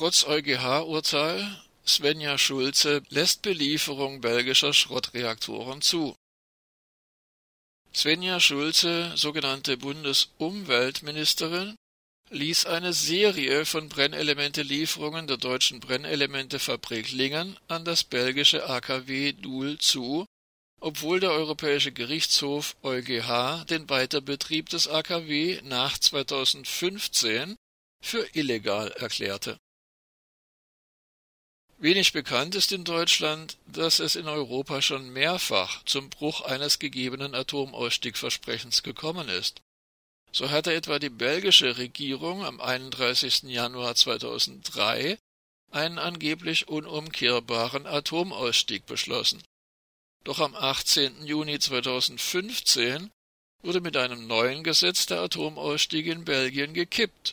Trotz EuGH-Urteil Svenja Schulze lässt Belieferung belgischer Schrottreaktoren zu. Svenja Schulze, sogenannte Bundesumweltministerin, ließ eine Serie von Brennelementelieferungen der deutschen Brennelementefabrik Lingen an das belgische AKW Doel zu, obwohl der Europäische Gerichtshof EuGH den Weiterbetrieb des AKW nach 2015 für illegal erklärte Wenig bekannt ist in Deutschland, dass es in Europa schon mehrfach zum Bruch eines gegebenen Atomausstiegversprechens gekommen ist. So hatte etwa die belgische Regierung am 31. Januar 2003 einen angeblich unumkehrbaren Atomausstieg beschlossen. Doch am 18. Juni 2015 wurde mit einem neuen Gesetz der Atomausstieg in Belgien gekippt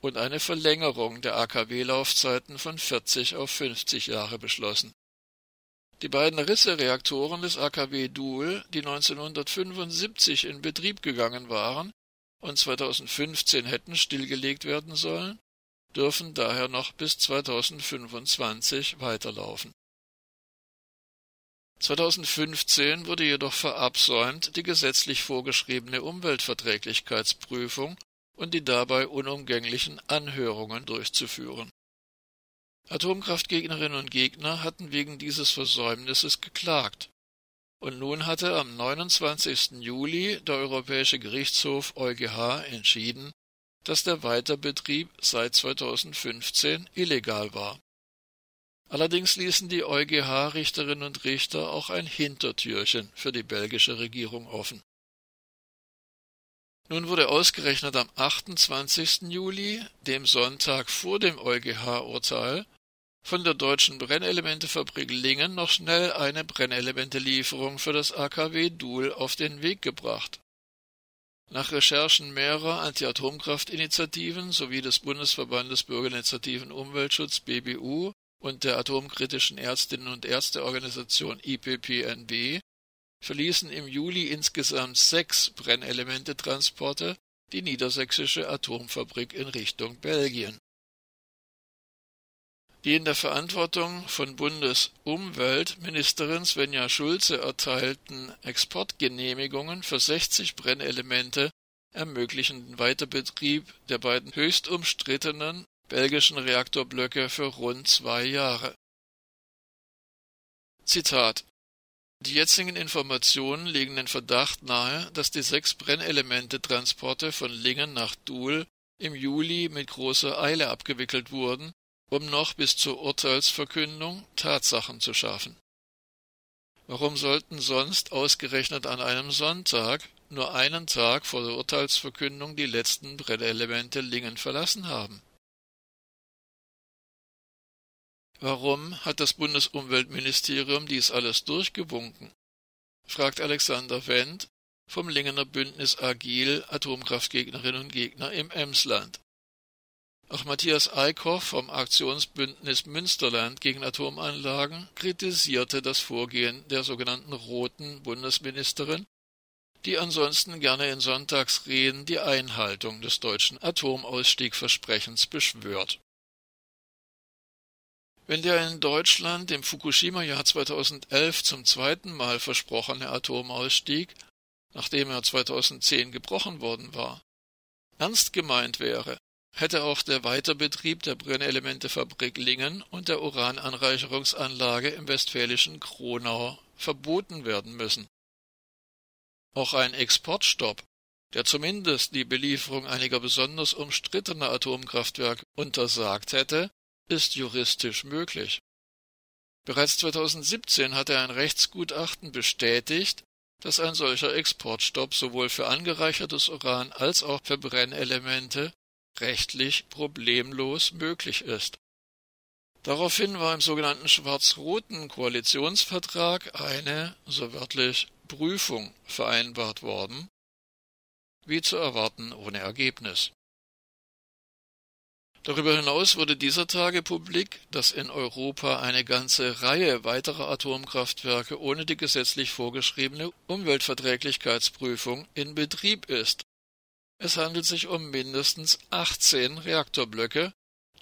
und eine Verlängerung der AKW-Laufzeiten von 40 auf 50 Jahre beschlossen. Die beiden Risse-Reaktoren des AKW Doel, die 1975 in Betrieb gegangen waren und 2015 hätten stillgelegt werden sollen, dürfen daher noch bis 2025 weiterlaufen. 2015 wurde jedoch verabsäumt, die gesetzlich vorgeschriebene Umweltverträglichkeitsprüfung und die dabei unumgänglichen Anhörungen durchzuführen. Atomkraftgegnerinnen und Gegner hatten wegen dieses Versäumnisses geklagt, und nun hatte am 29. Juli der Europäische Gerichtshof EuGH entschieden, dass der Weiterbetrieb seit 2015 illegal war. Allerdings ließen die EuGH-Richterinnen und Richter auch ein Hintertürchen für die belgische Regierung offen. Nun wurde ausgerechnet am 28. Juli, dem Sonntag vor dem EuGH-Urteil, von der deutschen Brennelementefabrik Lingen noch schnell eine Brennelementelieferung für das AKW Doel auf den Weg gebracht. Nach Recherchen mehrerer Anti-Atomkraft-Initiativen sowie des Bundesverbandes Bürgerinitiativen Umweltschutz BBU und der atomkritischen Ärztinnen und Ärzteorganisation IPPNB verließen im Juli insgesamt sechs Brennelementetransporte die niedersächsische Atomfabrik in Richtung Belgien. Die in der Verantwortung von Bundesumweltministerin Svenja Schulze erteilten Exportgenehmigungen für 60 Brennelemente ermöglichen den Weiterbetrieb der beiden höchst umstrittenen belgischen Reaktorblöcke für rund zwei Jahre. Zitat die jetzigen Informationen legen den Verdacht nahe, dass die sechs Brennelemente-Transporte von Lingen nach Doel im Juli mit großer Eile abgewickelt wurden, um noch bis zur Urteilsverkündung Tatsachen zu schaffen. Warum sollten sonst ausgerechnet an einem Sonntag, nur einen Tag vor der Urteilsverkündung, die letzten Brennelemente Lingen verlassen haben? Warum hat das Bundesumweltministerium dies alles durchgewunken? fragt Alexander Wendt vom Lingener Bündnis Agil Atomkraftgegnerinnen und Gegner im Emsland. Auch Matthias Eickhoff vom Aktionsbündnis Münsterland gegen Atomanlagen kritisierte das Vorgehen der sogenannten roten Bundesministerin, die ansonsten gerne in Sonntagsreden die Einhaltung des deutschen Atomausstiegversprechens beschwört wenn der in Deutschland im Fukushima-Jahr 2011 zum zweiten Mal versprochene Atomausstieg, nachdem er 2010 gebrochen worden war, ernst gemeint wäre, hätte auch der Weiterbetrieb der Brennelementefabrik Lingen und der Urananreicherungsanlage im westfälischen Kronau verboten werden müssen. Auch ein Exportstopp, der zumindest die Belieferung einiger besonders umstrittener Atomkraftwerke untersagt hätte, ist juristisch möglich. Bereits 2017 hatte ein Rechtsgutachten bestätigt, dass ein solcher Exportstopp sowohl für angereichertes Uran als auch für Brennelemente rechtlich problemlos möglich ist. Daraufhin war im sogenannten schwarz-roten Koalitionsvertrag eine, so wörtlich, Prüfung vereinbart worden, wie zu erwarten ohne Ergebnis. Darüber hinaus wurde dieser Tage publik, dass in Europa eine ganze Reihe weiterer Atomkraftwerke ohne die gesetzlich vorgeschriebene Umweltverträglichkeitsprüfung in Betrieb ist. Es handelt sich um mindestens 18 Reaktorblöcke,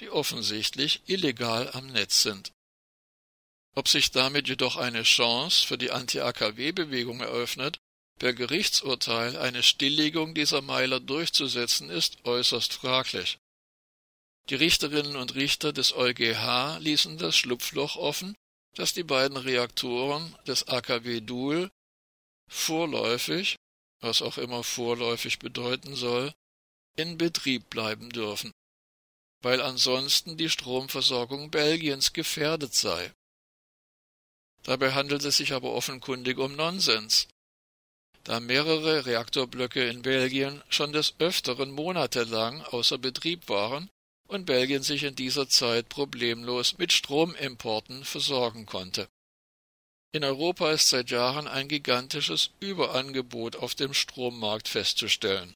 die offensichtlich illegal am Netz sind. Ob sich damit jedoch eine Chance für die Anti-AKW-Bewegung eröffnet, per Gerichtsurteil eine Stilllegung dieser Meiler durchzusetzen, ist äußerst fraglich. Die Richterinnen und Richter des EuGH ließen das Schlupfloch offen, dass die beiden Reaktoren des AKW Duhl vorläufig, was auch immer vorläufig bedeuten soll, in Betrieb bleiben dürfen, weil ansonsten die Stromversorgung Belgiens gefährdet sei. Dabei handelt es sich aber offenkundig um Nonsens, da mehrere Reaktorblöcke in Belgien schon des Öfteren monatelang außer Betrieb waren und Belgien sich in dieser Zeit problemlos mit Stromimporten versorgen konnte. In Europa ist seit Jahren ein gigantisches Überangebot auf dem Strommarkt festzustellen.